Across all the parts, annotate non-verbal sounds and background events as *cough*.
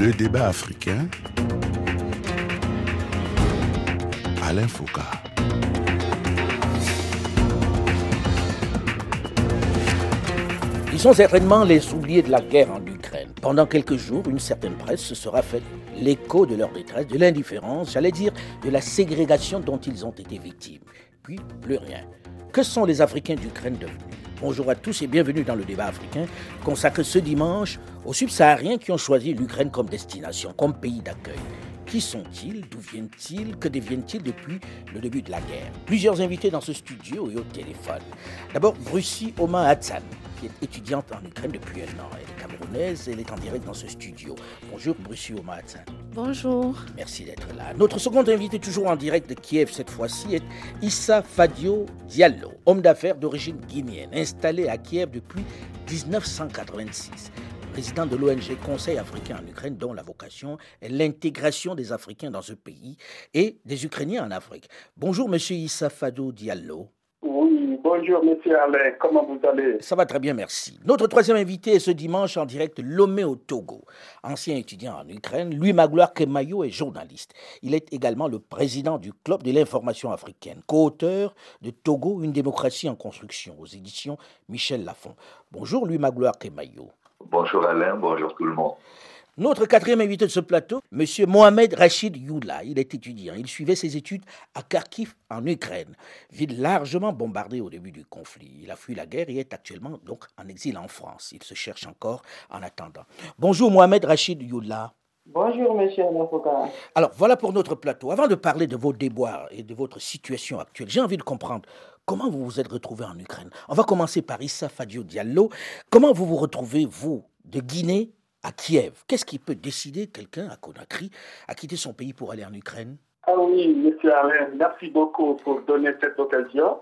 Le débat africain. Alain Foucault. Ils sont certainement les oubliés de la guerre en Ukraine. Pendant quelques jours, une certaine presse se sera faite l'écho de leur détresse, de l'indifférence, j'allais dire de la ségrégation dont ils ont été victimes. Puis, plus rien. Que sont les Africains d'Ukraine devenus? Bonjour à tous et bienvenue dans le débat africain consacré ce dimanche aux subsahariens qui ont choisi l'Ukraine comme destination, comme pays d'accueil. Qui sont-ils? D'où viennent-ils? Que deviennent-ils depuis le début de la guerre? Plusieurs invités dans ce studio et au téléphone. D'abord, Brussi Oma Hatsan, qui est étudiante en Ukraine depuis un an. Elle est camerounaise, elle est en direct dans ce studio. Bonjour Oma Hatsan. Bonjour. Merci d'être là. Notre second invité, toujours en direct de Kiev cette fois-ci, est Issa Fadio Diallo, homme d'affaires d'origine guinéenne, installé à Kiev depuis 1986 président de l'ONG Conseil africain en Ukraine, dont la vocation est l'intégration des Africains dans ce pays et des Ukrainiens en Afrique. Bonjour, monsieur Issa Fado Diallo. Bonjour, monsieur Alain. Comment vous allez? Ça va très bien, merci. Notre troisième invité est ce dimanche en direct Lomé au Togo. Ancien étudiant en Ukraine, Louis Magloire Kemayo est journaliste. Il est également le président du Club de l'information africaine, co-auteur de Togo, une démocratie en construction, aux éditions Michel Lafon. Bonjour, Louis Magloire Kemayo. Bonjour Alain, bonjour tout le monde. Notre quatrième invité de ce plateau, M. Mohamed Rachid Youla. Il est étudiant. Il suivait ses études à Kharkiv, en Ukraine, ville largement bombardée au début du conflit. Il a fui la guerre et est actuellement donc en exil en France. Il se cherche encore en attendant. Bonjour Mohamed Rachid Youla. Bonjour, monsieur l'avocat. Alors voilà pour notre plateau. Avant de parler de vos déboires et de votre situation actuelle, j'ai envie de comprendre comment vous vous êtes retrouvé en Ukraine. On va commencer par Issa Fadio Diallo. Comment vous vous retrouvez, vous, de Guinée à Kiev Qu'est-ce qui peut décider quelqu'un à Conakry à quitter son pays pour aller en Ukraine? Ah oui, monsieur Alain, merci beaucoup pour donner cette occasion.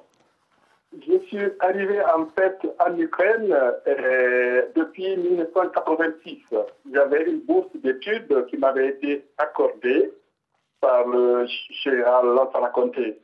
Je suis arrivé en fait en Ukraine euh, depuis 1986. J'avais une bourse d'études qui m'avait été accordée par le général Lansana Conté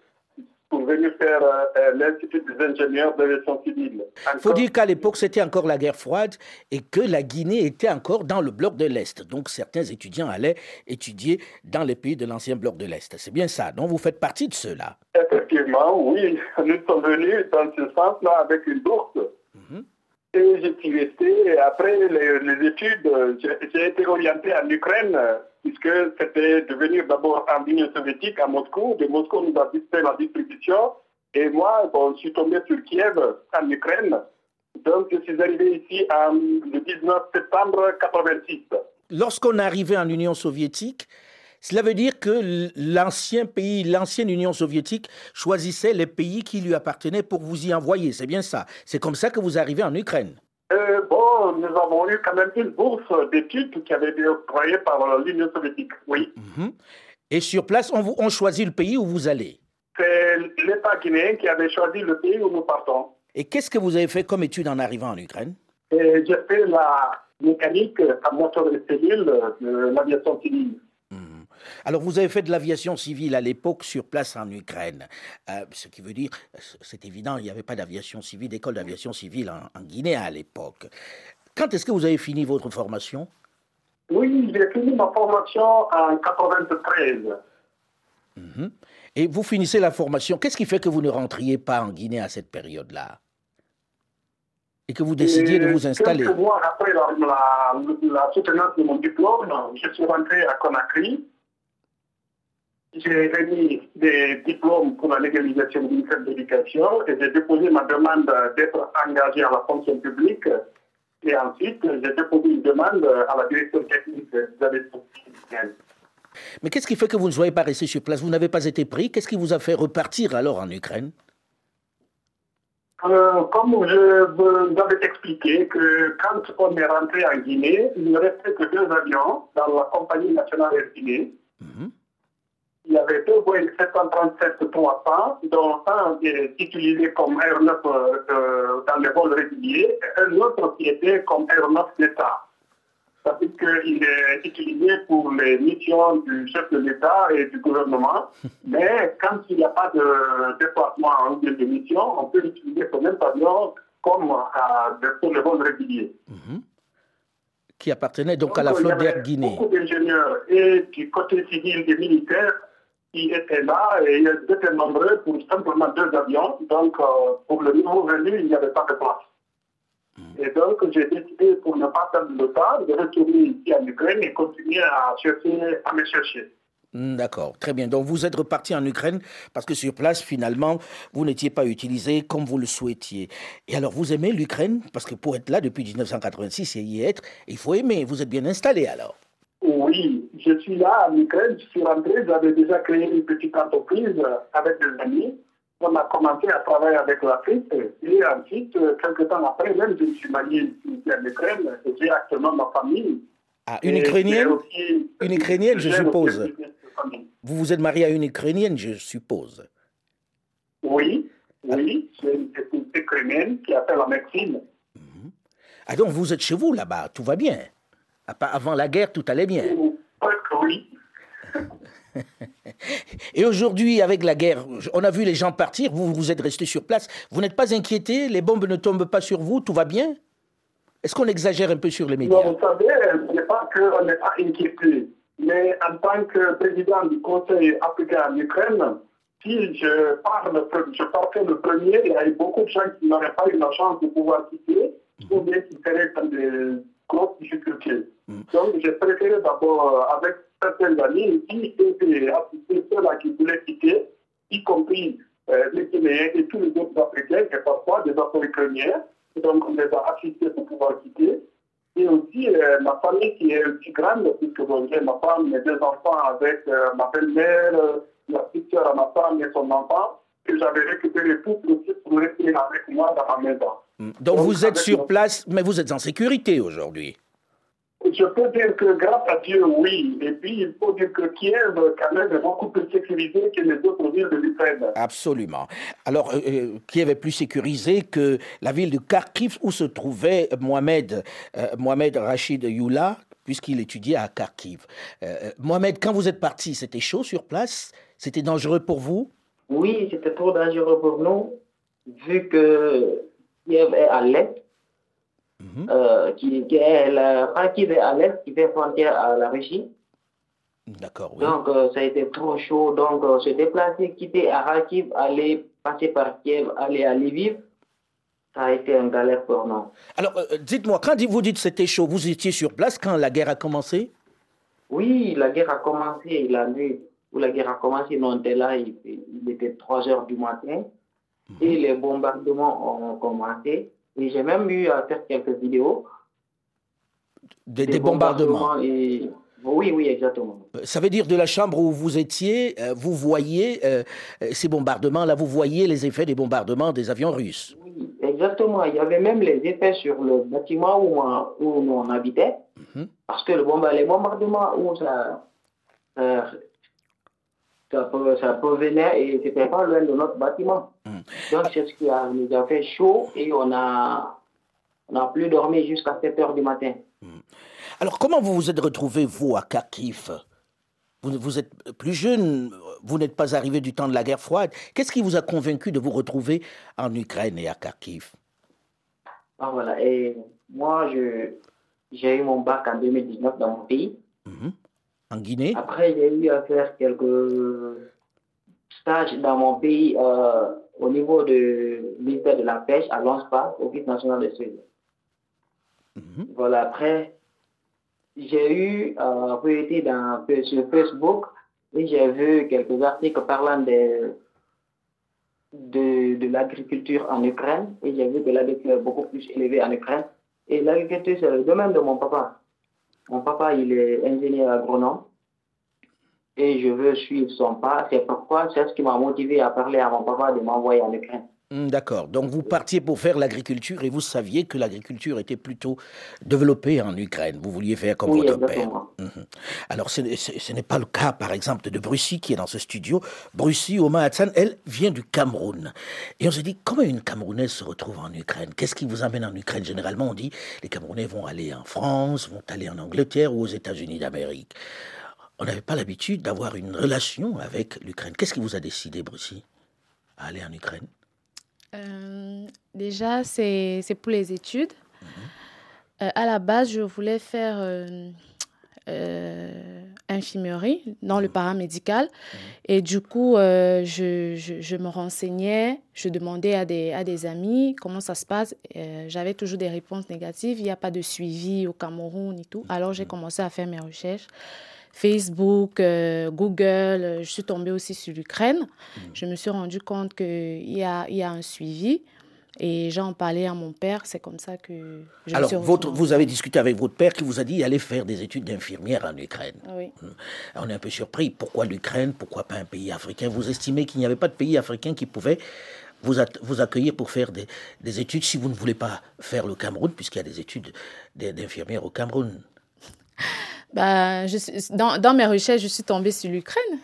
pour venir faire euh, l'Institut des ingénieurs d'aviation civile. Il faut dire qu'à l'époque, c'était encore la guerre froide et que la Guinée était encore dans le bloc de l'Est. Donc certains étudiants allaient étudier dans les pays de l'ancien bloc de l'Est. C'est bien ça. Donc vous faites partie de ceux-là. Effectivement, oui. Nous sommes venus dans ce sens-là avec une bourse. Mhm. Et je suis resté. Et après les, les études, j'ai été orienté en Ukraine, puisque c'était de venir d'abord en Union soviétique, à Moscou. De Moscou, nous a fait la distribution. Et moi, bon, je suis tombé sur Kiev, en Ukraine. Donc, je suis arrivé ici le 19 septembre 86. Lorsqu'on arrivait en Union soviétique, cela veut dire que l'ancien pays, l'ancienne Union soviétique choisissait les pays qui lui appartenaient pour vous y envoyer. C'est bien ça. C'est comme ça que vous arrivez en Ukraine. Euh, bon, nous avons eu quand même une bourse d'études qui avait été octroyée par l'Union soviétique. Oui. Mhm. Et sur place, on, vous, on choisit le pays où vous allez. C'est l'État guinéen qui avait choisi le pays où nous partons. Et qu'est-ce que vous avez fait comme étude en arrivant en Ukraine? Et j'ai fait la mécanique à moteur civil de l'aviation civile. Alors, vous avez fait de l'aviation civile à l'époque sur place en Ukraine. Euh, ce qui veut dire, c'est évident, il n'y avait pas d'aviation civile, d'école d'aviation civile en, en Guinée à l'époque. Quand est-ce que vous avez fini votre formation? Oui, j'ai fini ma formation en 93. Mhm. Et vous finissez la formation. Qu'est-ce qui fait que vous ne rentriez pas en Guinée à cette période-là? Et que vous décidiez de vous installer? Quelques mois après la, la, la soutenance de mon diplôme, je suis rentré à Conakry. J'ai remis des diplômes pour la légalisation du ministère de l'Éducation et j'ai déposé ma demande d'être engagé à la fonction publique. Et ensuite, j'ai déposé une demande à la direction technique des aviations civiles. Mais qu'est-ce qui fait que vous ne soyez pas resté sur place? Vous n'avez pas été pris? Qu'est-ce qui vous a fait repartir alors en Ukraine? Euh, comme je vous avais expliqué que quand on est rentré en Guinée, il ne restait que deux avions dans la compagnie nationale Air Guinée. Mhm. Il y avait deux Boeing 737-300, dont un est utilisé comme aéronef euh, euh, dans les vols réguliers et un autre qui était comme aéronef d'État. Ça veut dire qu'il est utilisé pour les missions du chef de l'État et du gouvernement, *laughs* mais quand il n'y a pas de déplacement en lieu de mission, on peut utiliser ce même avion comme euh, pour les vols réguliers. Mhm. qui appartenait donc, à la flotte d'Air Guinée. Beaucoup d'ingénieurs et du côté civil et militaire qui étaient là et ils étaient nombreux pour simplement deux avions. Donc, euh, pour le nouveau venu, il n'y avait pas de place. Et donc, j'ai décidé, pour ne pas perdre le temps, de retourner ici en Ukraine et continuer à chercher, à me chercher. Hmm, D'accord, très bien. Donc vous êtes reparti en Ukraine parce que sur place, finalement, vous n'étiez pas utilisé comme vous le souhaitiez. Et alors, vous aimez l'Ukraine? Parce que pour être là depuis 1986 et y être, il faut aimer. Vous êtes bien installé alors Oui, je suis là en Ukraine, je suis rentré, j'avais déjà créé une petite entreprise avec des amis. On a commencé à travailler avec l'Afrique et ensuite, quelques temps après, même je me suis marié ici en Ukraine et j'ai actuellement ma famille. Ah, une Et Ukrainienne aussi- Une Ukrainienne, je suppose. une. Vous vous êtes marié à une Ukrainienne, je suppose. Oui, oui, c'est une petite Ukrainienne qui appelle la médecine. Ah donc vous êtes chez vous là-bas, tout va bien? Part- Avant la guerre, tout allait bien. Oui. *laughs* Et aujourd'hui, avec la guerre, on a vu les gens partir, vous, vous êtes resté sur place. Vous n'êtes pas inquiété Les bombes ne tombent pas sur vous Tout va bien? Est-ce qu'on exagère un peu sur les médias? Non, vous savez, ce n'est pas qu'on n'est pas inquiété, mais en tant que président du Conseil africain en Ukraine, si je, parle, je partais le premier, il y a eu beaucoup de gens qui n'auraient pas eu la chance de pouvoir quitter, ou bien qui seraient dans des grosses difficultés. Donc, j'ai préféré d'abord, euh, avec certains amis, ici, aider, assister ceux-là qui voulaient quitter, y compris euh, les Guinéens et tous les autres Africains, et parfois des Africains. Donc, on les a assistés pour pouvoir quitter. Et aussi euh, ma famille qui est aussi grande, puisque bon, j'ai ma femme, mes deux enfants avec euh, ma belle-mère, euh, la petite à ma femme et son enfant, que j'avais récupéré tout aussi pour rester avec moi dans ma maison. Donc vous êtes sur place, mais vous êtes en sécurité aujourd'hui. Je peux dire que grâce à Dieu, oui. Et puis, il faut dire que Kiev, quand même, est beaucoup plus sécurisé que les autres villes de l'Ukraine. Absolument. Alors, euh, euh, Kiev est plus sécurisé que la ville de Kharkiv où se trouvait Mohamed, euh, Mohamed Rachid Youla, puisqu'il étudiait à Kharkiv. Euh, Mohamed, quand vous êtes parti, c'était chaud sur place? C'était dangereux pour vous? Oui, c'était trop dangereux pour nous, vu que Kiev est à l'est, Mhm. euh, qui, qui est la, est à l'est, qui fait frontière à la Russie. D'accord, oui. Donc, euh, ça a été trop chaud. Donc, euh, se déplacer, quitter à Kharkiv, aller passer par Kiev, aller à Lviv, ça a été une galère pour nous. Alors, dites-moi, quand vous dites c'était chaud, vous étiez sur place quand la guerre a commencé? Oui, la guerre a commencé la nuit où la guerre a commencé. Nous, on était là, il, il était 3 heures du matin et les bombardements ont commencé. Et j'ai même eu à faire quelques vidéos. Des, des bombardements. et... Oui, oui, exactement. Euh, Ça veut dire de la chambre où vous étiez, euh, vous voyez euh, ces bombardements-là, vous voyez les effets des bombardements des avions russes. Oui, exactement. Il y avait même les effets sur le bâtiment où, on- où nous on habitait. Mhm. Parce que le bomba- les bombardements où ça, ça, ça, pro- ça provenait et c'était pas loin de notre bâtiment. Mhm. Donc c'est ce qui a, nous a fait chaud et on a, on a plus dormi jusqu'à 7 heures du matin. Alors, comment vous vous êtes retrouvé, vous, à Kharkiv? Vous, vous êtes plus jeune, vous n'êtes pas arrivé du temps de la guerre froide. Qu'est-ce qui vous a convaincu de vous retrouver en Ukraine et à Kharkiv? Ah, voilà. Et moi, j'ai eu mon bac en 2019 dans mon pays. Mhm. En Guinée Après, j'ai eu à faire quelques stages dans mon pays euh, au niveau du ministère de la Pêche à l'ONSPA, Office national de Sud. Mhm. Voilà, après, j'ai eu euh, été dans, sur Facebook et j'ai vu quelques articles parlant de, de, de l'agriculture en Ukraine et j'ai vu que l'agriculture est beaucoup plus élevée en Ukraine. Et l'agriculture, c'est le domaine de mon papa. Mon papa, il est ingénieur agronome et je veux suivre son pas. C'est pourquoi c'est ce qui m'a motivé à parler à mon papa de m'envoyer en Ukraine. Hmm, D'accord. Donc, vous partiez pour faire l'agriculture et vous saviez que l'agriculture était plutôt développée en Ukraine. Vous vouliez faire comme Oui, votre père. Mhm. Alors, ce, n'est- pas le cas, par exemple, de Brucy qui est dans ce studio. Brucy, Oma Hassan, elle vient du Cameroun. Et on se dit, comment une Camerounaise se retrouve en Ukraine? Qu'est-ce qui vous amène en Ukraine? Généralement, on dit, les Camerounais vont aller en France, vont aller en Angleterre ou aux États-Unis d'Amérique. On n'avait pas l'habitude d'avoir une relation avec l'Ukraine. Qu'est-ce qui vous a décidé, Brucy, à aller en Ukraine? Euh, déjà, c'est pour les études. Euh, à la base, je voulais faire euh, infirmerie dans le paramédical. Et du coup, je, je, je me renseignais, je demandais à des, à des amis comment ça se passe. J'avais toujours des réponses négatives. Il n'y a pas de suivi au Cameroun et tout. Alors, j'ai commencé à faire mes recherches. Facebook, euh, Google, euh, je suis tombée aussi sur l'Ukraine. Je me suis rendu compte qu'il y a, il y a un suivi. Et j'en parlais à mon père, c'est comme ça que je me Alors, suis votre, retrouvée. vous avez discuté avec votre père qui vous a dit aller faire des études d'infirmière en Ukraine. Oui. On est un peu surpris. Pourquoi l'Ukraine? Pourquoi pas un pays africain? Vous estimez qu'il n'y avait pas de pays africain qui pouvait vous, accueillir pour faire des, des études si vous ne voulez pas faire le Cameroun, puisqu'il y a des études d'infirmière au Cameroun? *laughs* Bah, je suis- dans, dans mes recherches, je suis tombée sur l'Ukraine.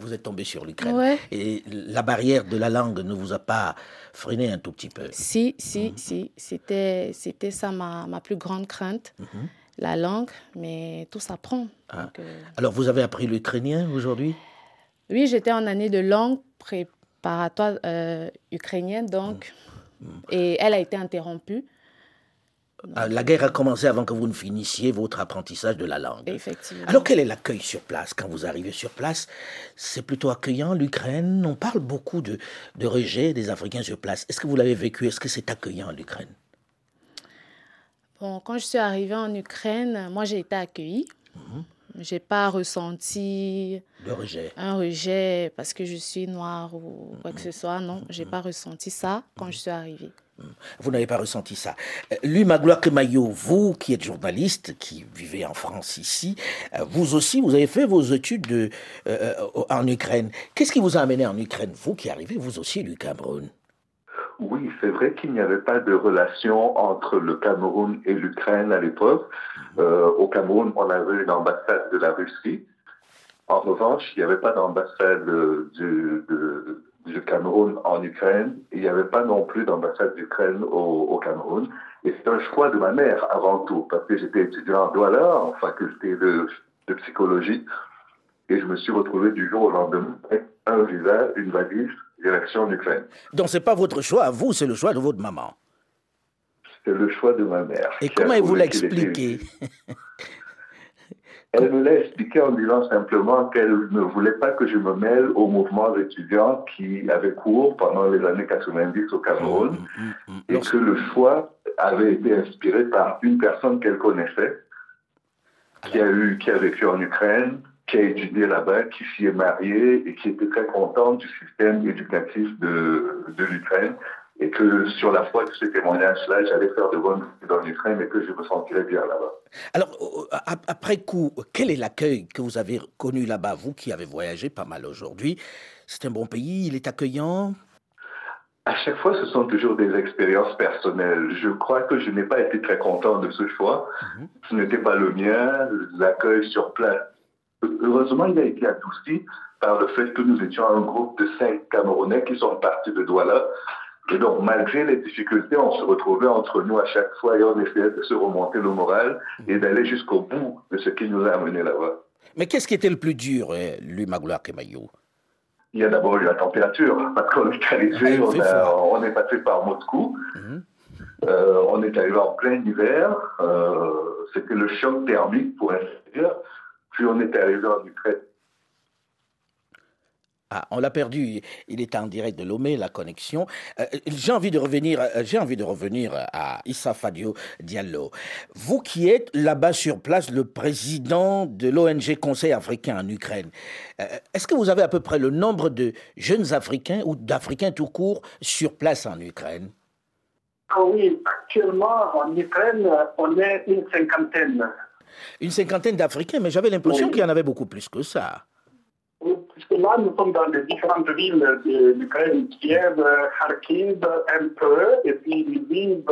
Vous êtes tombé sur l'Ukraine. Ouais. Et la barrière de la langue ne vous a pas freiné un tout petit peu? Si, si, si. C'était, c'était ça ma, ma plus grande crainte, la langue, mais tout s'apprend. Donc, euh, Alors, vous avez appris l'ukrainien aujourd'hui? Oui, j'étais en année de langue préparatoire euh, ukrainienne, donc, et elle a été interrompue, Ah, La guerre a commencé avant que vous ne finissiez votre apprentissage de la langue. effectivement. Alors, quel est l'accueil sur place Quand vous arrivez sur place, c'est plutôt accueillant, l'Ukraine? On parle beaucoup de, de rejet des Africains sur place. Est-ce que vous l'avez vécu? Est-ce que c'est accueillant, l'Ukraine? Bon, quand je suis arrivée en Ukraine, moi, j'ai été accueillie. J'ai pas ressenti rejet. un rejet parce que je suis noire ou quoi que ce soit. Non, j'ai pas ressenti ça quand je suis arrivée. Vous n'avez pas ressenti ça. Euh, Lui, Magloire Kemayo, vous qui êtes journaliste, qui vivez en France ici, euh, vous aussi, vous avez fait vos études de, euh, en Ukraine. Qu'est-ce qui vous a amené en Ukraine Vous qui arrivez, vous aussi, du Cameroun? Oui, c'est vrai qu'il n'y avait pas de relation entre le Cameroun et l'Ukraine à l'époque. Euh, au Cameroun, on avait une ambassade de la Russie. En revanche, il n'y avait pas d'ambassade de- du Cameroun en Ukraine. Il n'y avait pas non plus d'ambassade d'Ukraine au, au Cameroun. Et c'est un choix de ma mère avant tout, parce que j'étais étudiant en Douala, en faculté de, de psychologie. Et je me suis retrouvé du jour au lendemain avec un visa, une valise, direction l'Ukraine. Donc, c'est pas votre choix à vous, c'est le choix de votre maman. C'est le choix de ma mère. Et comment elle vous l'a expliqué? *laughs* Elle me l'a expliqué en disant simplement qu'elle ne voulait pas que je me mêle aux mouvements étudiants qui avaient cours pendant les années 90 au Cameroun et que le choix avait été inspiré par une personne qu'elle connaissait, qui a, eu, qui a vécu en Ukraine, qui a étudié là-bas, qui s'y est mariée et qui était très contente du système éducatif de, de l'Ukraine et que sur la foi de ce témoignage-là, j'allais faire de bonnes études en Ukraine et que je me sentirais bien là-bas. Alors, ap- après coup, quel est l'accueil que vous avez connu là-bas, vous qui avez voyagé pas mal aujourd'hui? C'est un bon pays, il est accueillant? À chaque fois, ce sont toujours des expériences personnelles. Je crois que je n'ai pas été très content de ce choix. Ce n'était pas le mien. L'accueil sur place, heureusement, il a été adouci par le fait que nous étions un groupe de cinq Camerounais qui sont partis de Douala. Et donc, malgré les difficultés, on se retrouvait entre nous à chaque fois et on essayait de se remonter le moral et d'aller jusqu'au bout de ce qui nous a amenés là-bas. Mais qu'est-ce qui était le plus dur, euh, lui, Magloire Kemayo Il y a d'abord eu la température, *laughs* parce qu'on est Ah, arrivé, il on, fait a- froid. on est passé par Moscou, Mhm. Euh, on est arrivé en plein hiver, euh, c'était le choc thermique pour ainsi dire, puis on est arrivé en Ukraine. Ah, on l'a perdu. Il est en direct de Lomé, la connexion. Euh, j'ai envie de revenir. euh, j'ai envie de revenir à Issa Fadio Diallo. Vous qui êtes là-bas sur place, le président de l'ONG Conseil africain en Ukraine. euh, Est-ce que vous avez à peu près le nombre de jeunes Africains ou d'Africains tout court sur place en Ukraine? Ah oui, actuellement en Ukraine, on est une cinquantaine. Une cinquantaine d'Africains, mais j'avais l'impression Oui. qu'il y en avait beaucoup plus que ça. Puisque là, nous sommes dans les différentes villes de l'Ukraine, Kiev, Kharkiv, un peu, et puis Lviv,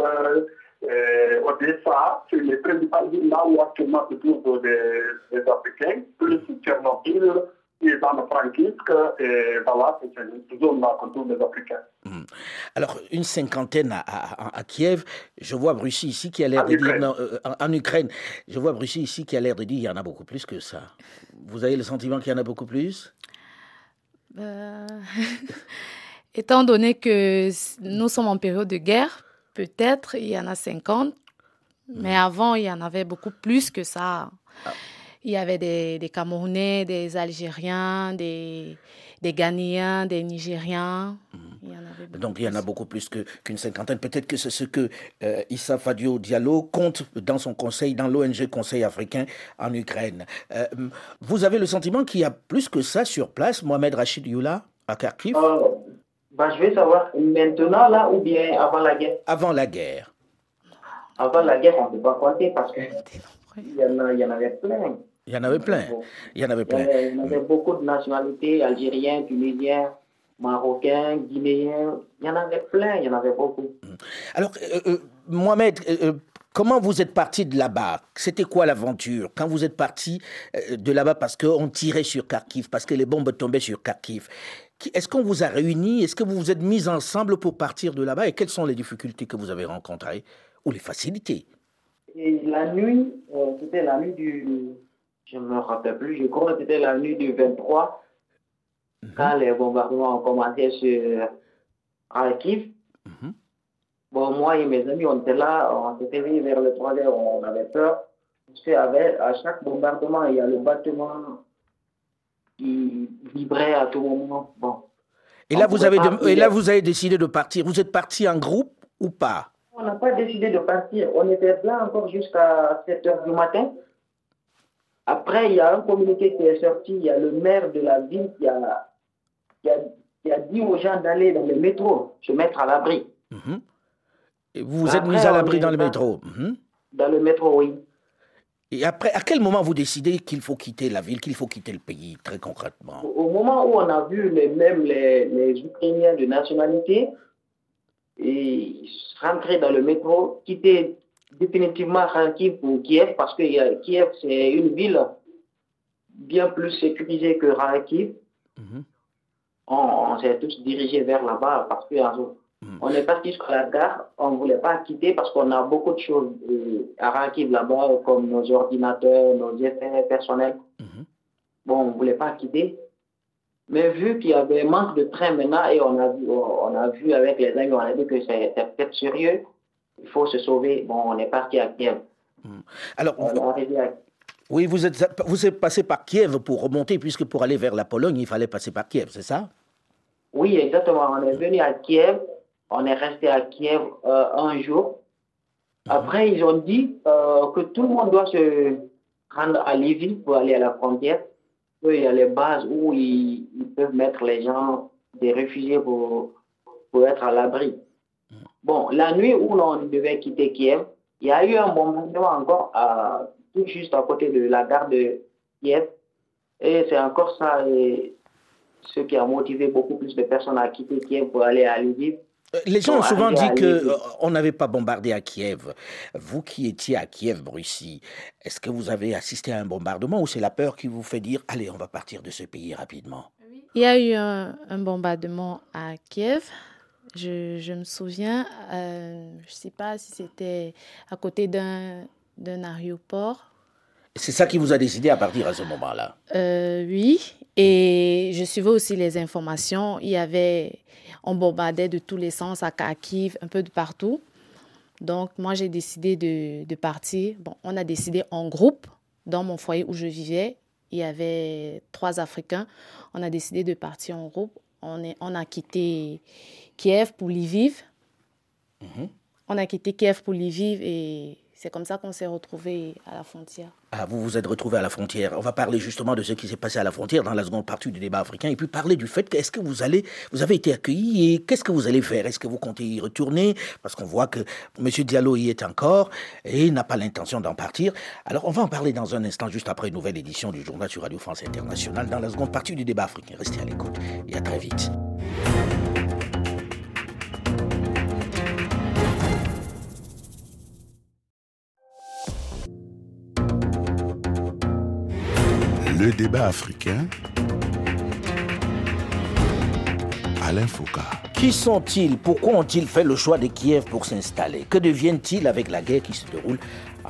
euh, Odessa, c'est les principales villes là où actuellement se trouvent des, des Africains, plus Tchernobyl, et voilà, c'est une zone là qu'on trouve des Africains. Alors, une cinquantaine à, à- à Kiev. Je vois Bruxelles ici qui a l'air de dire. Non, euh, en, en Ukraine. Je vois Bruxelles ici qui a l'air de dire il y en a beaucoup plus que ça. Vous avez le sentiment qu'il y en a beaucoup plus? Euh, *laughs* Étant donné que nous sommes en période de guerre, peut-être il y en a 50, Mais avant, il y en avait beaucoup plus que ça. Ah. Il y avait des, des Camerounais, des Algériens, des, des Ghanéens, des Nigériens. Il y en avait beaucoup Donc il y en a beaucoup plus que- qu'une cinquantaine. Peut-être que c'est ce que euh, Issa Fadio Diallo compte dans son conseil, dans l'ONG Conseil africain en Ukraine. Euh, vous avez le sentiment qu'il y a plus que ça sur place, Mohamed Rachid Youla, à Kharkiv, Euh, bah, je veux savoir maintenant là ou bien avant la guerre. avant la guerre Avant la guerre, on ne peut pas compter parce qu'il y, en a- il y en avait plein. Il y en avait plein. Il y en avait Il y plein. avait, il y avait beaucoup de nationalités, algériens, tunisiens, marocains, guinéens. Il y en avait plein, il y en avait beaucoup. Alors, euh, euh, Mohamed, euh, comment vous êtes parti de là-bas? C'était quoi l'aventure? Quand vous êtes parti de là-bas parce qu'on tirait sur Kharkiv, parce que les bombes tombaient sur Kharkiv, est-ce qu'on vous a réunis? Est-ce que vous vous êtes mis ensemble pour partir de là-bas? Et quelles sont les difficultés que vous avez rencontrées Ou les facilités? Et la nuit, euh, c'était la nuit du. Je ne me rappelle plus, je crois que c'était la nuit du 23, quand les bombardements ont commencé sur Kharkiv. Mhm. Bon, moi et mes amis, on était là, on s'était mis vers le 3 heures, on avait peur. Parce qu'avec à chaque bombardement, il y a le bâtiment qui vibrait à tout moment. Bon. et là, vous avez de- et là, vous avez décidé de partir. Vous êtes parti en groupe ou pas? On n'a pas décidé de partir. On était là encore jusqu'à 7 heures du matin. Après, il y a un communiqué qui est sorti. Il y a le maire de la ville qui a, qui a, qui a dit aux gens d'aller dans le métro, se mettre à l'abri. Mhm. Et vous vous êtes mis à l'abri dans le métro. Mhm. Dans le métro, oui. Et après, à quel moment vous décidez qu'il faut quitter la ville, qu'il faut quitter le pays, très concrètement? Au moment où on a vu les, même les, les Ukrainiens de nationalité et rentrer dans le métro, quitter définitivement Kharkiv pour Kiev, parce que Kiev, c'est une ville bien plus sécurisée que Kharkiv. Mhm. On, on s'est tous dirigés vers là-bas parce que en- Mhm. on est parti jusqu'à la gare, on ne voulait pas quitter parce qu'on a beaucoup de choses euh, à Kharkiv là-bas, comme nos ordinateurs, nos effets personnels. Mhm. Bon, on ne voulait pas quitter. Mais vu qu'il y avait un manque de train maintenant et on a vu, on a vu avec les amis, on a dit que c'est peut-être sérieux, il faut se sauver. Bon, on est parti à Kiev. Alors, On est arrivé à oui, vous êtes, vous êtes passé par Kiev pour remonter, puisque pour aller vers la Pologne, il fallait passer par Kiev, c'est ça? Oui, exactement. On est venu à Kiev. On est resté à Kiev euh, un jour. Après, ils ont dit euh, que tout le monde doit se rendre à Lviv pour aller à la frontière. Il y a les bases où ils, ils peuvent mettre les gens, des réfugiés, pour, pour être à l'abri. Bon, la nuit où l'on devait quitter Kiev, il y a eu un bombardement encore à, tout juste à côté de la gare de Kiev. Et c'est encore ça. Et, ce qui a motivé beaucoup plus de personnes à quitter Kiev pour aller à Lviv. Euh, Les gens ont souvent dit Lviv. euh, on n'avait pas bombardé à Kiev. Vous qui étiez à Kiev, Russie, est-ce que vous avez assisté à un bombardement ou c'est la peur qui vous fait dire allez, on va partir de ce pays rapidement? Il y a eu un, un bombardement à Kiev. Je, je me souviens, euh, je ne sais pas si c'était à côté d'un d'un aéroport. C'est ça qui vous a décidé à partir à ce moment-là? Euh, oui, et je suivais aussi les informations. Il y avait, on bombardait de tous les sens à Kharkiv, un peu de partout. Donc, moi, j'ai décidé de, de partir. Bon, on a décidé en groupe. Dans mon foyer où je vivais, il y avait trois Africains. On a décidé de partir en groupe. On, est, on a quitté Kiev pour Lviv. On a quitté Kiev pour Lviv et c'est comme ça qu'on s'est retrouvés à la frontière. Ah, vous vous êtes retrouvé à la frontière. On va parler justement de ce qui s'est passé à la frontière dans la seconde partie du débat africain et puis parler du fait que est-ce que vous allez, vous avez été accueilli et qu'est-ce que vous allez faire? Est-ce que vous comptez y retourner? Parce qu'on voit que M. Diallo y est encore et n'a pas l'intention d'en partir. Alors on va en parler dans un instant, juste après une nouvelle édition du journal sur Radio France Internationale dans la seconde partie du débat africain. Restez à l'écoute et à très vite. Le débat africain. Alain Foucault. Qui sont-ils? Pourquoi ont-ils fait le choix de Kiev pour s'installer? Que deviennent-ils avec la guerre qui se déroule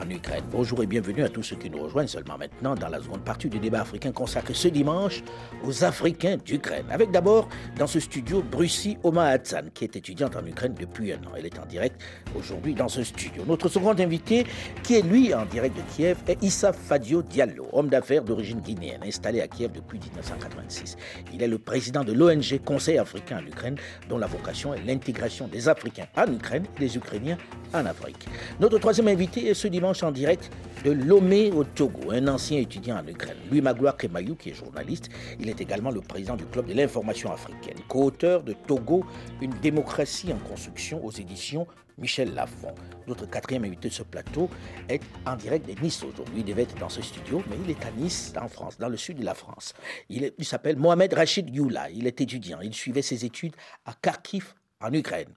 en Ukraine. Bonjour et bienvenue à tous ceux qui nous rejoignent seulement maintenant dans la seconde partie du débat africain consacré ce dimanche aux Africains d'Ukraine. Avec d'abord dans ce studio Brussi Oma Hatsan, qui est étudiante en Ukraine depuis un an. Elle est en direct aujourd'hui dans ce studio. Notre second invité, qui est lui en direct de Kiev, est Issa Fadio Diallo, homme d'affaires d'origine guinéenne, installé à Kiev depuis 1986. Il est le président de l'ONG Conseil africain en Ukraine, dont la vocation est l'intégration des Africains en Ukraine et des Ukrainiens en Afrique. Notre troisième invité est ce en direct de Lomé au Togo, un ancien étudiant en Ukraine. Louis Magloire Kemayou, qui est journaliste, il est également le président du Club de l'information africaine, co-auteur de Togo, une démocratie en construction aux éditions Michel Lafont. Notre quatrième invité de ce plateau est en direct de Nice aujourd'hui. Il devait être dans ce studio, mais il est à Nice, en France, dans le sud de la France. Il s'appelle Mohamed Rachid Youla. Il est étudiant. Il suivait ses études à Kharkiv, en Ukraine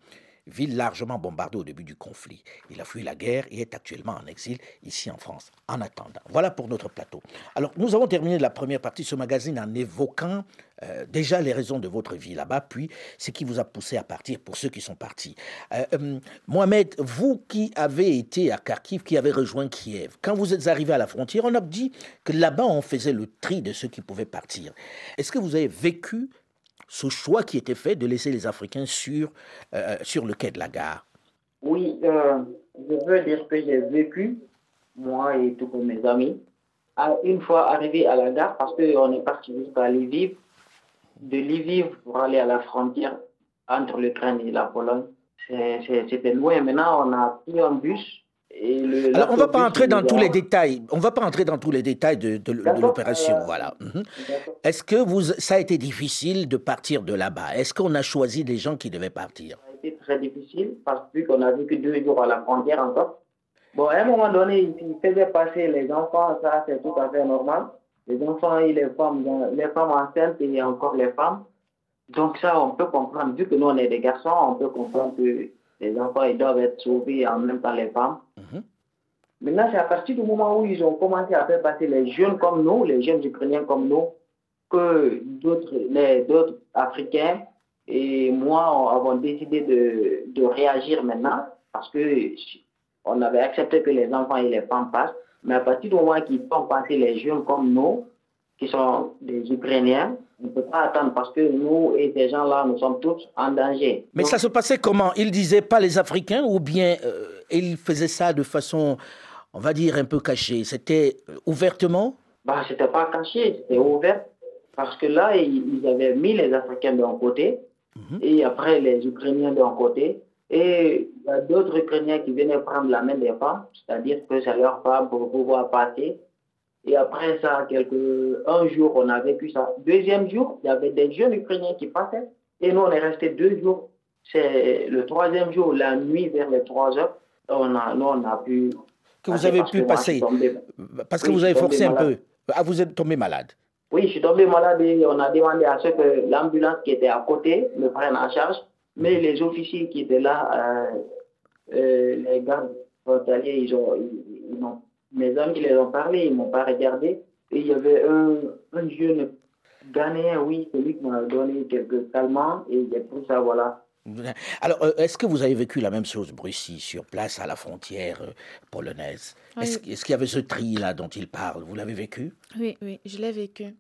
ville largement bombardée au début du conflit. Il a fui la guerre et est actuellement en exil ici en France, en attendant. Voilà pour notre plateau. Alors, nous avons terminé la première partie de ce magazine en évoquant euh, déjà les raisons de votre vie là-bas, puis ce qui vous a poussé à partir pour ceux qui sont partis. Euh, euh, Mohamed, vous qui avez été à Kharkiv, qui avez rejoint Kiev, quand vous êtes arrivé à la frontière, on a dit que là-bas on faisait le tri de ceux qui pouvaient partir. Est-ce que vous avez vécu ce choix qui était fait de laisser les Africains sur, euh, sur le quai de la gare Oui, euh, je veux dire que j'ai vécu, moi et tous mes amis, une fois arrivé à la gare, parce qu'on est parti jusqu'à Lviv, de Lviv pour aller à la frontière entre l'Ukraine et la Pologne. C'était loin. Maintenant, on a pris un bus alors, on ne va pas entrer dans tous les détails. On va pas entrer dans tous les détails de, de, l'opération. Euh, voilà. Mhm. Est-ce que vous, ça a été difficile de partir de là-bas? Est-ce qu'on a choisi des gens qui devaient partir? Ça a été très difficile parce qu'on a vécu deux jours à la frontière encore. Bon, à un moment donné, il faisait passer les enfants, ça c'est tout à fait normal. Les enfants et les femmes, les femmes enceintes et encore les femmes. Donc ça, on peut comprendre. Vu que nous, on est des garçons, on peut comprendre que les enfants ils doivent être sauvés en même temps les femmes. Maintenant, c'est à partir du moment où ils ont commencé à faire passer les jeunes comme nous, les jeunes Ukrainiens comme nous, que d'autres Africains et moi avons décidé de, de, réagir maintenant parce que on avait accepté que les enfants et les femmes passent. Mais à partir du moment qu'ils font passer les jeunes comme nous, qui sont des Ukrainiens, on ne peut pas attendre parce que nous et ces gens-là, nous sommes tous en danger. Mais ça se passait comment? Ils disaient pas les Africains ou bien euh, ils faisaient ça de façon, on va dire, un peu cachée C'était euh, ouvertement? Bah, Ce n'était pas caché, c'était ouvert. Parce que là, ils, avaient mis les Africains d'un côté mhm. et après les Ukrainiens d'un côté. Et il y a d'autres Ukrainiens qui venaient prendre la main des femmes, c'est-à-dire que c'est leur femme pour pouvoir passer. Et après ça, quelques, un jour, on a vécu ça. Deuxième jour, il y avait des jeunes Ukrainiens qui passaient. Et nous, on est resté deux jours. C'est le troisième jour, la nuit, vers les trois heures, on a, nous, on a pu. Que vous avez pu passer Parce que vous avez forcé un peu. Ah, vous êtes tombé malade Oui, je suis tombé malade et on a demandé à ce que l'ambulance qui était à côté me prenne en charge. Mais les officiers qui étaient là, euh, euh, les gardes frontaliers, ils ont, ils, ont mes amis les ont parlé, ils ne m'ont pas regardé. Et il y avait un, un jeune Ghanéen, oui, celui qui m'a donné quelques calmants, et j'ai pris ça, voilà. Alors, euh, est-ce que vous avez vécu la même chose, Bruxy, sur place, à la frontière euh, polonaise? Est-ce qu'il y avait ce tri-là dont il parle? Vous l'avez vécu? Oui, oui, je l'ai vécu.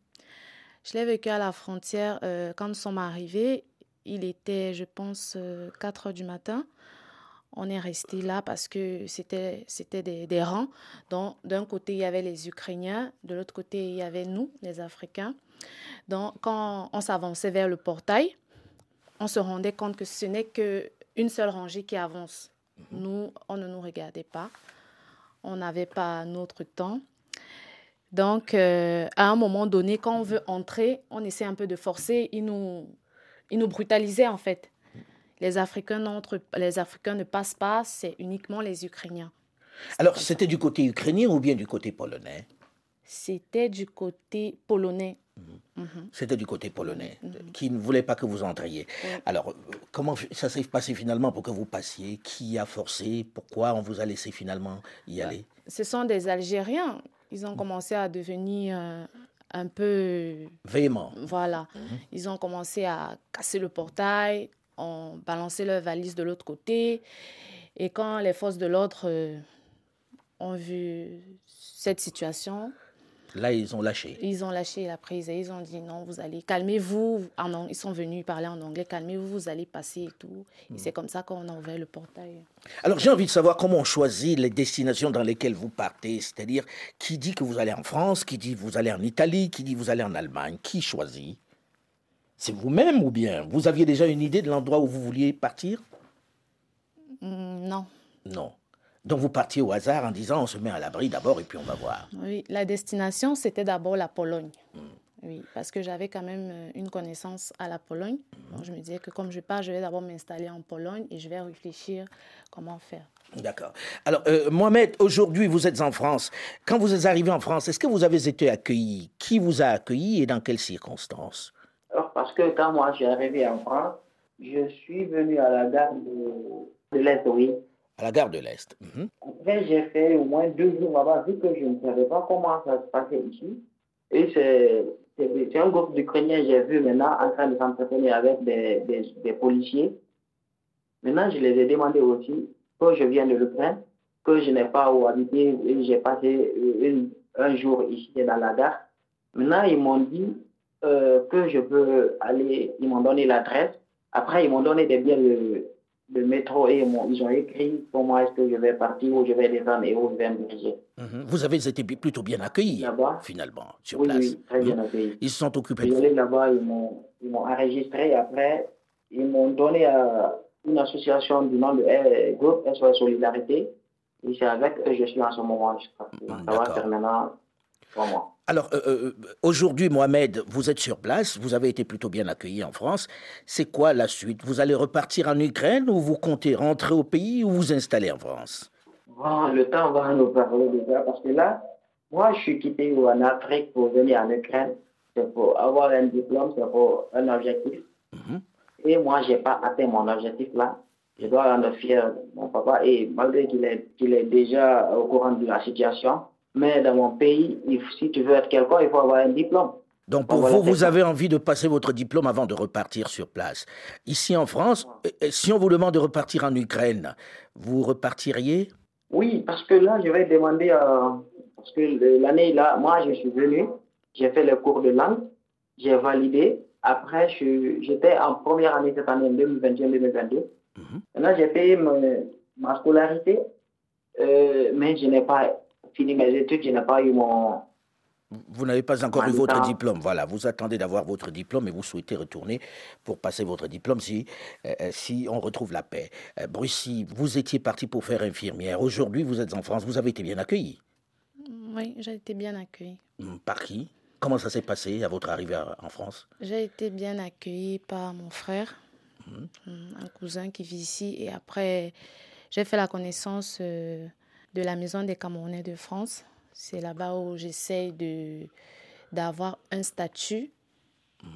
Je l'ai vécu à la frontière. Euh, quand nous sommes arrivés, il était, je pense, 4 heures du matin on est resté là parce que c'était c'était des, des, rangs. Donc d'un côté il y avait les Ukrainiens, de l'autre côté il y avait nous, les Africains. Donc quand on s'avançait vers le portail, on se rendait compte que ce n'est que une seule rangée qui avance. Mhm. Nous, on ne nous regardait pas. On n'avait pas notre temps. Donc, euh, à un moment donné, quand on veut entrer, on essaie un peu de forcer. Ils nous, ils nous brutalisaient en fait. Les Africains, les Africains ne passent pas, c'est uniquement les Ukrainiens. Alors, c'était du côté ukrainien ou bien du côté polonais? C'était du côté polonais. Mhm. C'était du côté polonais, mhm. qui ne voulait pas que vous entriez. Alors, comment ça s'est passé finalement pour que vous passiez? Qui a forcé? Pourquoi on vous a laissé finalement y bah, aller? Ce sont des Algériens. Ils ont commencé à devenir euh, un peu... Véhément. Voilà. Ils ont commencé à casser le portail, ont balancé leur valise de l'autre côté. Et quand les forces de l'ordre euh, ont vu cette situation, Là, ils ont lâché. ils ont lâché la prise et ils ont dit non, vous allez, calmez-vous. En ang- Ils sont venus parler en anglais, calmez-vous, vous allez passer et tout. Et c'est comme ça qu'on a ouvert le portail. Alors, j'ai envie de savoir comment on choisit les destinations dans lesquelles vous partez. C'est-à-dire, qui dit que vous allez en France, qui dit que vous allez en Italie, qui dit que vous allez en Allemagne. Qui choisit? C'est vous-même ou bien vous aviez déjà une idée de l'endroit où vous vouliez partir? Hmm, non. Non. Donc, vous partiez au hasard en disant on se met à l'abri d'abord et puis on va voir. Oui, la destination, c'était d'abord la Pologne. Oui, parce que j'avais quand même euh, une connaissance à la Pologne. Donc, je me disais que comme je pars, je vais d'abord m'installer en Pologne et je vais réfléchir comment faire. D'accord. Alors, euh, Mohamed, aujourd'hui, vous êtes en France. Quand vous êtes arrivé en France, est-ce que vous avez été accueilli? Qui vous a accueilli et dans quelles circonstances? Alors, parce que quand moi suis arrivé en France, je suis venu à la gare de, de l'Est, oui. À la gare de l'Est. Mhm. Après, j'ai fait au moins deux jours là-bas, vu que je ne savais pas comment ça se passait ici. Et c'est un groupe d'Ukrainiens, j'ai vu maintenant, en train de s'entretenir avec des, des, policiers. Maintenant, je les ai demandé aussi que je viens de l'Ukraine, que je n'ai pas où habiter, j'ai passé un jour ici dans la gare. Maintenant, ils m'ont dit euh, que je peux aller, ils m'ont donné l'adresse. Après, ils m'ont donné des biens de, de métro et ils, m'ont- ils ont écrit comment est-ce que je vais partir, où je vais descendre et où je vais me diriger. Mhm. Vous avez été plutôt bien accueilli, finalement, sur Oui, place. oui, très bien accueilli. Ils se sont occupés de vous. là-bas, ils m'ont enregistré. Après, ils m'ont donné à une association du nom de euh, Groupe SOS Solidarité. Et c'est avec eux que je suis en ce moment. Je crois. Ça va faire maintenant trois mois. Alors, euh, euh, aujourd'hui, Mohamed, vous êtes sur place, vous avez été plutôt bien accueilli en France. C'est quoi la suite? Vous allez repartir en Ukraine ou vous comptez rentrer au pays ou vous installer en France? Bon, le temps va nous parler déjà parce que là, moi, je suis quitté en Afrique pour venir en Ukraine. C'est pour avoir un diplôme, c'est pour un objectif. Mhm. Et moi, je n'ai pas atteint mon objectif là. Je dois rendre fier mon papa. Et malgré qu'il est, qu'il est déjà au courant de la situation, mais dans mon pays, si tu veux être quelqu'un, il faut avoir un diplôme. Donc pour vous, vous avez envie de passer votre diplôme avant de repartir sur place. Ici en France, euh, si on vous demande de repartir en Ukraine, vous repartiriez? Oui, parce que là, je vais demander, euh, parce que l'année là, moi, je suis venu, j'ai fait le cours de langue, j'ai validé. Après, j'étais en première année cette année, 2021-2022. Mhm. Maintenant, j'ai payé ma scolarité, euh, mais je n'ai pas fini mes études, je n'ai pas eu mon... Vous n'avez pas encore En eu votre diplôme. Voilà, vous attendez d'avoir votre diplôme et vous souhaitez retourner pour passer votre diplôme si, euh, euh, si on retrouve la paix. Euh, Brucy, vous étiez parti pour faire infirmière. Aujourd'hui, vous êtes en France. Vous avez été bien accueilli. Oui, j'ai été bien accueillie. Hum, Par qui? Comment ça s'est passé à votre arrivée en France? J'ai été bien accueillie par mon frère, hum, un cousin qui vit ici. Et après, j'ai fait la connaissance euh, de la Maison des Camerounais de France. C'est là-bas où j'essaye de, d'avoir un statut,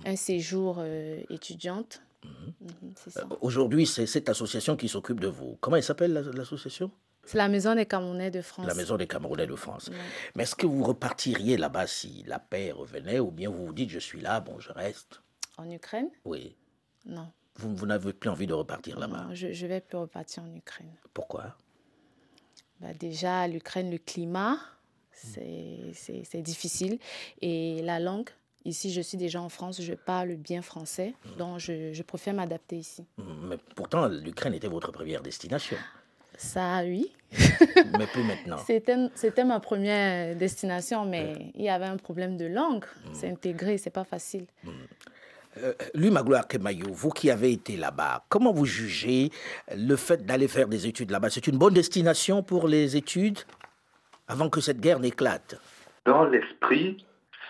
un séjour euh, étudiante. Mhm, ça. Aujourd'hui, c'est cette association qui s'occupe de vous. Comment elle s'appelle la- l'association? C'est la Maison des Camerounais de France. La Maison des Camerounais de France. Mais est-ce que vous repartiriez là-bas si la paix revenait ou bien vous vous dites je suis là, bon, je reste? En Ukraine? Oui. Non. Vous, vous n'avez plus envie de repartir là-bas? Non, je ne vais plus repartir en Ukraine. Pourquoi? Bah, déjà, l'Ukraine, le climat, c'est difficile. Et la langue, ici, je suis déjà en France, je parle bien français, donc je, je préfère m'adapter ici. Mais pourtant, l'Ukraine était votre première destination. Ça, oui. *laughs* mais plus maintenant. C'était ma première destination, mais il y avait un problème de langue. C'est intégré, c'est pas facile. Euh, lui, Magloire Kemayou, vous qui avez été là-bas, comment vous jugez le fait d'aller faire des études là-bas? C'est une bonne destination pour les études avant que cette guerre n'éclate? Dans l'esprit,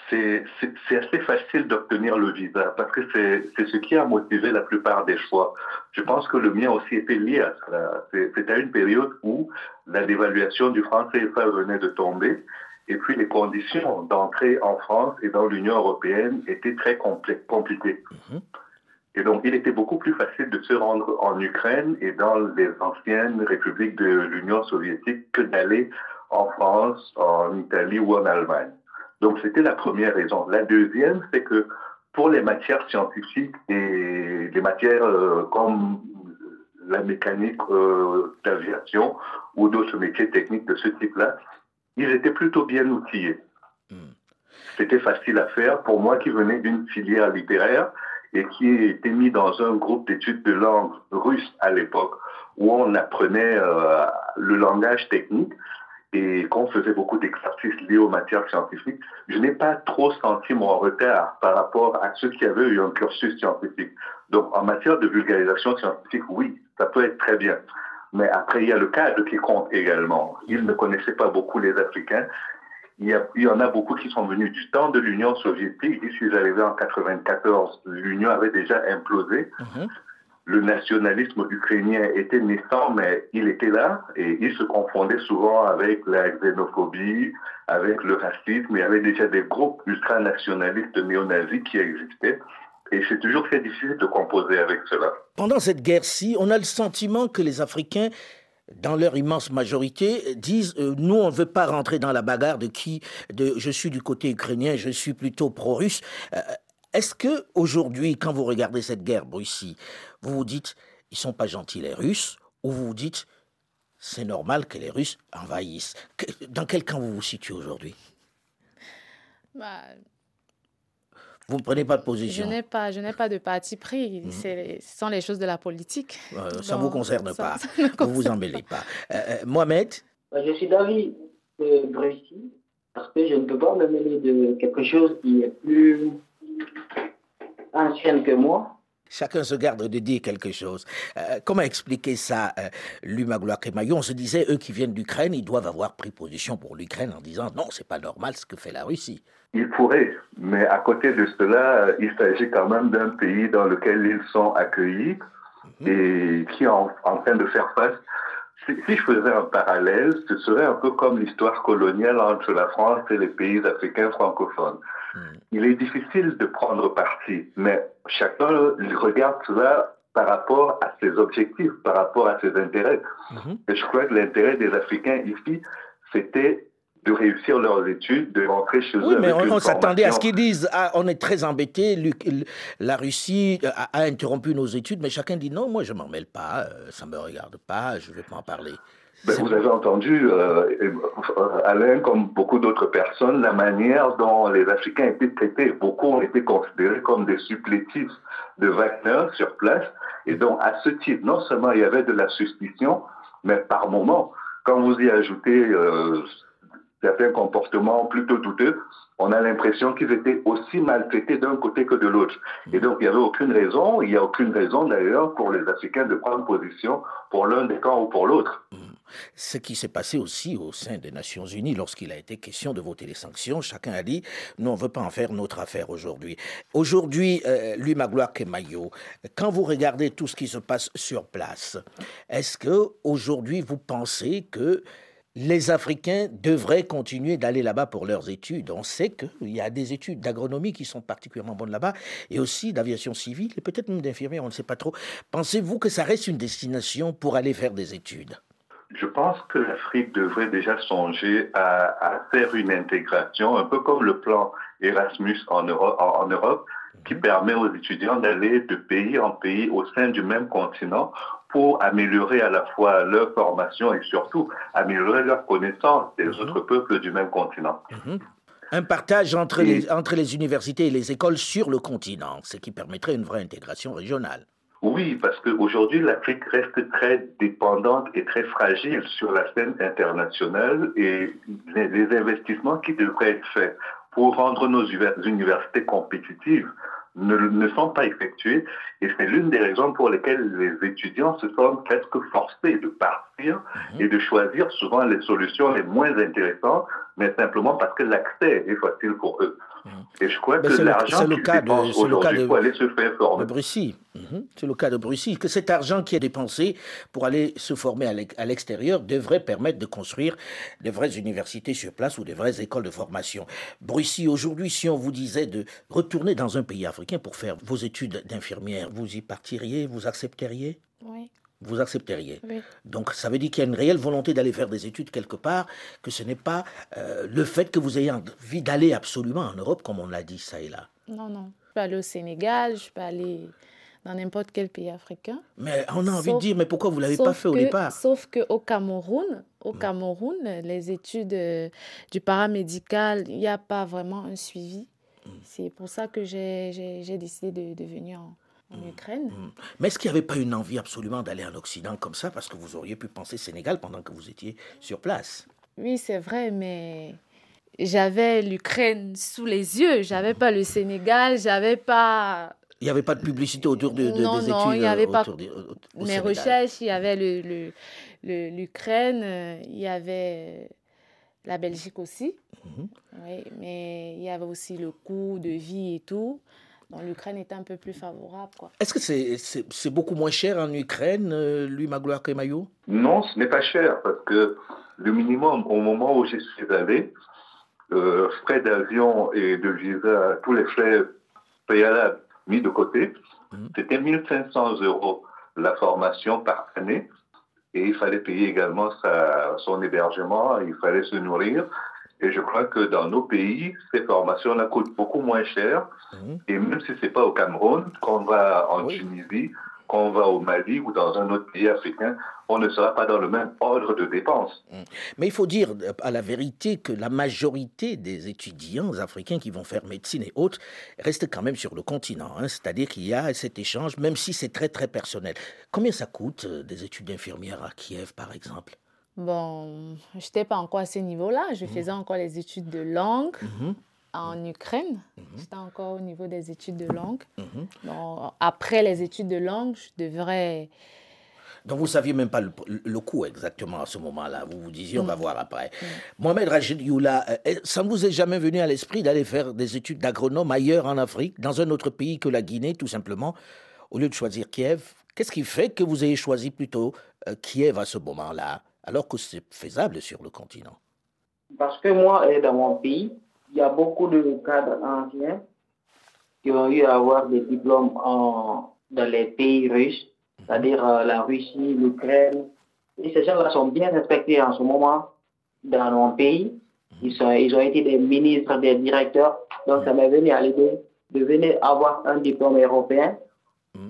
c'est assez facile d'obtenir le visa parce que c'est ce qui a motivé la plupart des choix. Je pense que le mien aussi était lié à cela. C'était une période où la dévaluation du franc CFA venait de tomber et puis les conditions d'entrée en France et dans l'Union européenne étaient très compliquées. Mhm. Et donc, il était beaucoup plus facile de se rendre en Ukraine et dans les anciennes républiques de l'Union soviétique que d'aller en France, en Italie ou en Allemagne. Donc, c'était la première raison. La deuxième, c'est que pour les matières scientifiques et les matières euh, comme la mécanique d'aviation ou d'autres métiers techniques de ce type-là, ils étaient plutôt bien outillés. Hmm. C'était facile à faire pour moi qui venais d'une filière littéraire et qui était mis dans un groupe d'études de langue russe à l'époque, où on apprenait euh, le langage technique et qu'on faisait beaucoup d'exercices liés aux matières scientifiques, je n'ai pas trop senti mon retard par rapport à ceux qui avaient eu un cursus scientifique. Donc, en matière de vulgarisation scientifique, oui, ça peut être très bien. Mais après, il y a le cadre qui compte également. Ils ne connaissaient pas beaucoup les Africains il y, en a beaucoup qui sont venus du temps de l'Union soviétique. Je suis arrivé en 94. L'Union avait déjà implosé. Mhm. Le nationalisme ukrainien était naissant, mais il était là et il se confondait souvent avec la xénophobie, avec le racisme. Il y avait déjà des groupes ultranationalistes néo-nazis qui existaient. Et c'est toujours très difficile de composer avec cela. Pendant cette guerre-ci, on a le sentiment que les Africains dans leur immense majorité, disent euh, nous, on ne veut pas rentrer dans la bagarre de qui de, je suis du côté ukrainien, je suis plutôt pro-russe. Euh, est-ce que aujourd'hui, quand vous regardez cette guerre Russie, vous vous dites ils sont pas gentils les Russes, ou vous vous dites c'est normal que les Russes envahissent Dans quel camp vous vous situez aujourd'hui? Bah, vous ne prenez pas de position Je n'ai pas, je n'ai pas de parti pris. Mhm. Ce sont les choses de la politique. ça ne vous concerne pas. vous vous embellez pas. Euh, euh, Mohamed Je suis d'avis de Brésil parce que je ne peux pas me mêler de quelque chose qui est plus ancien que moi. Chacun se garde de dire quelque chose. Euh, comment expliquer ça, euh, Lumagloire On se disait, eux qui viennent d'Ukraine, ils doivent avoir pris position pour l'Ukraine en disant non, c'est pas normal ce que fait la Russie. Ils pourraient, mais à côté de cela, il s'agit quand même d'un pays dans lequel ils sont accueillis mhm. et qui est en, train de faire face. Si, je faisais un parallèle, ce serait un peu comme l'histoire coloniale entre la France et les pays africains francophones. Mm. Il est difficile de prendre parti, mais chacun regarde cela par rapport à ses objectifs, par rapport à ses intérêts. Mm-hmm. Et je crois que l'intérêt des Africains ici, c'était de réussir leurs études, de rentrer chez eux. On, s'attendait à ce qu'ils disent ah, on est très embêtés, la Russie a, interrompu nos études, mais chacun dit non, moi je m'en mêle pas, euh, ça ne me regarde pas, je ne vais pas en parler. Ben, vous avez entendu, euh, euh, Alain, comme beaucoup d'autres personnes, la manière dont les Africains étaient traités. Beaucoup ont été considérés comme des supplétifs de Wagner sur place. Et donc, à ce titre, non seulement il y avait de la suspicion, mais par moment, quand vous y ajoutez euh, certains comportements plutôt douteux, on a l'impression qu'ils étaient aussi maltraités d'un côté que de l'autre. Et donc, il n'y avait aucune raison, il n'y a aucune raison d'ailleurs pour les Africains de prendre position pour l'un des camps ou pour l'autre. Mmh. Ce qui s'est passé aussi au sein des Nations Unies lorsqu'il a été question de voter les sanctions, chacun a dit nous on ne veut pas en faire notre affaire aujourd'hui. Aujourd'hui, euh, lui Magloire Kemayo, quand vous regardez tout ce qui se passe sur place, est-ce que aujourd'hui vous pensez que les Africains devraient continuer d'aller là-bas pour leurs études. On sait qu'il y a des études d'agronomie qui sont particulièrement bonnes là-bas, et aussi d'aviation civile, et peut-être même d'infirmière, on ne sait pas trop. Pensez-vous que ça reste une destination pour aller faire des études? Je pense que l'Afrique devrait déjà songer à, faire une intégration, un peu comme le plan Erasmus en Europe, qui mhm. permet aux étudiants d'aller de pays en pays au sein du même continent pour améliorer à la fois leur formation et surtout améliorer leur connaissance des mhm. autres peuples du même continent. Mhm. Un partage entre, les, entre les universités et les écoles sur le continent, ce qui permettrait une vraie intégration régionale. Oui, parce qu'aujourd'hui, l'Afrique reste très dépendante et très fragile sur la scène internationale et les, investissements qui devraient être faits pour rendre nos universités compétitives ne, ne sont pas effectués et c'est l'une des raisons pour lesquelles les étudiants se sentent presque forcés de partir mhm. et de choisir souvent les solutions les moins intéressantes, mais simplement parce que l'accès est facile pour eux. Et je crois que l'argent qui dépense aujourd'hui pour aller se faire former. De mhm. C'est le cas de Bruxelles. Que cet argent qui est dépensé pour aller se former à l'extérieur devrait permettre de construire de vraies universités sur place ou de vraies écoles de formation. Bruxelles, aujourd'hui, si on vous disait de retourner dans un pays africain pour faire vos études d'infirmière, vous y partiriez, vous accepteriez? Oui vous accepteriez. Donc ça veut dire qu'il y a une réelle volonté d'aller faire des études quelque part, que ce n'est pas euh, le fait que vous ayez envie d'aller absolument en Europe, comme on l'a dit ça et là. Non, non. Je peux aller au Sénégal, je peux aller dans n'importe quel pays africain. Mais on a envie de dire, mais pourquoi vous ne l'avez pas fait au départ? Sauf qu'au Cameroun, au mm. Cameroun, les études euh, du paramédical, il n'y a pas vraiment un suivi. Mm. C'est pour ça que j'ai décidé de, venir en, mm. Ukraine. Mais est-ce qu'il n'y avait pas une envie absolument d'aller en Occident comme ça Parce que vous auriez pu penser Sénégal pendant que vous étiez sur place? Oui, c'est vrai, mais j'avais l'Ukraine sous les yeux. J'avais pas le Sénégal, j'avais pas. Il n'y avait pas de publicité autour de, de non, des non, il n'y avait pas. Mes recherches, il y avait l'Ukraine, le, l'Ukraine, euh, il y avait la Belgique aussi. Mhm. Oui, mais il y avait aussi le coût de vie et tout. Donc l'Ukraine était un peu plus favorable. Est-ce que c'est beaucoup moins cher en Ukraine, euh, lui, Magloire Kemayo Non, ce n'est pas cher parce que le minimum au moment où j'y suis allé, euh, frais d'avion et de visa, tous les frais préalables mis de côté, mhm. c'était 1500 euros la formation par année. Et il fallait payer également sa, son hébergement, il fallait se nourrir. Et je crois que dans nos pays, ces formations-là coûtent beaucoup moins cher. Mhm. Et même si ce n'est pas au Cameroun, quand on va en Tunisie, quand on va au Mali ou dans un autre pays africain, on ne sera pas dans le même ordre de dépenses. Mm. Mais il faut dire euh, à la vérité que la majorité des étudiants africains qui vont faire médecine et autres restent quand même sur le continent. Hein. C'est-à-dire qu'il y a cet échange, même si c'est très très personnel. Combien ça coûte euh, des études d'infirmière à Kiev, par exemple? Bon, je n'étais pas encore à ce niveau-là. Je mm. faisais encore les études de langue. Mm-hmm en Ukraine. Mhm. J'étais encore au niveau des études de langue. Mhm. après les études de langue, je devrais... Donc vous ne saviez même pas le, coût exactement à ce moment-là. Vous vous disiez, on va voir après. Mohamed Rachid Youla, euh, ça ne vous est jamais venu à l'esprit d'aller faire des études d'agronome ailleurs en Afrique, dans un autre pays que la Guinée, tout simplement, au lieu de choisir Kiev? Qu'est-ce qui fait que vous ayez choisi plutôt euh, Kiev à ce moment-là, alors que c'est faisable sur le continent Parce que moi, dans mon pays, il y a beaucoup de cadres anciens qui ont eu à avoir des diplômes en, dans les pays russes, c'est-à-dire euh, la Russie, l'Ukraine. Et ces gens-là sont bien respectés en ce moment dans mon pays. Ils, sont, ils ont été des ministres, des directeurs. Donc, ça m'est venu à l'idée de venir avoir un diplôme européen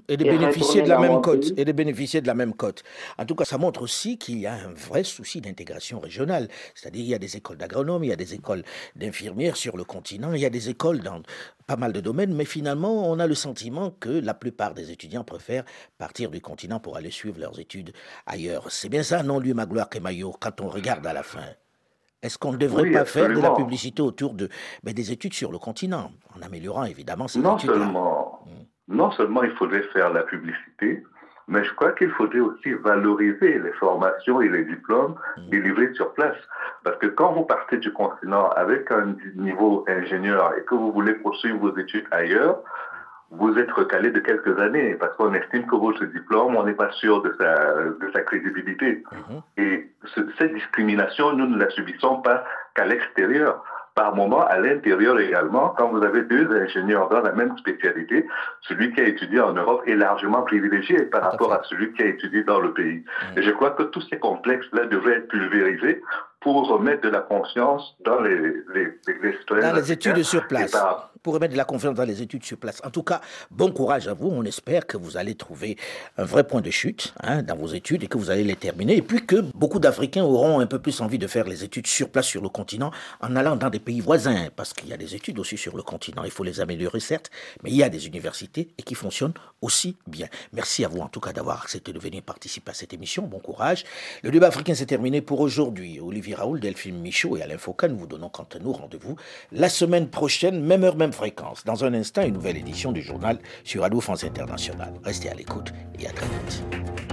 et de bénéficier de la même cote. Et de bénéficier de la même cote. En tout cas, ça montre aussi qu'il y a un vrai souci d'intégration régionale. C'est-à-dire, il y a des écoles d'agronomes, il y a des écoles d'infirmières sur le continent, il y a des écoles dans pas mal de domaines, mais finalement, on a le sentiment que la plupart des étudiants préfèrent partir du continent pour aller suivre leurs études ailleurs. C'est bien ça, non, lui, Magloire Kemayo, quand on regarde à la fin. Est-ce qu'on ne devrait pas faire de la publicité autour de, ben, des études sur le continent, en améliorant évidemment ces non Seulement, hmm non seulement il faudrait faire la publicité, mais je crois qu'il faudrait aussi valoriser les formations et les diplômes mmh. délivrés sur place. Parce que quand vous partez du continent avec un niveau ingénieur et que vous voulez poursuivre vos études ailleurs, vous êtes recalé de quelques années parce qu'on estime que votre diplôme, on n'est pas sûr de sa, de sa crédibilité. Mmh. Et cette discrimination, nous ne la subissons pas qu'à l'extérieur par moment à l'intérieur également, quand vous avez deux ingénieurs dans la même spécialité, celui qui a étudié en Europe est largement privilégié par rapport à celui qui a étudié dans le pays. Et je crois que tous ces complexes-là devraient être pulvérisés pour remettre de la confiance dans les, les, les, dans les études sur place. Pour remettre de la confiance dans les études sur place. En tout cas, bon courage à vous. On espère que vous allez trouver un vrai point de chute hein, dans vos études et que vous allez les terminer. Et puis que beaucoup d'Africains auront un peu plus envie de faire les études sur place sur le continent en allant dans des pays voisins. Parce qu'il y a des études aussi sur le continent. Il faut les améliorer, certes, mais il y a des universités et qui fonctionnent aussi bien. Merci à vous en tout cas d'avoir accepté de venir participer à cette émission. Bon courage. Le débat africain s'est terminé pour aujourd'hui. Olivier Raoul, Delphine Michaud et Alain Foucault. Nous vous donnons quant à nous rendez-vous la semaine prochaine, même heure, même fréquence. Dans un instant, une nouvelle édition du journal sur Radio France Internationale. Restez à l'écoute et à très vite.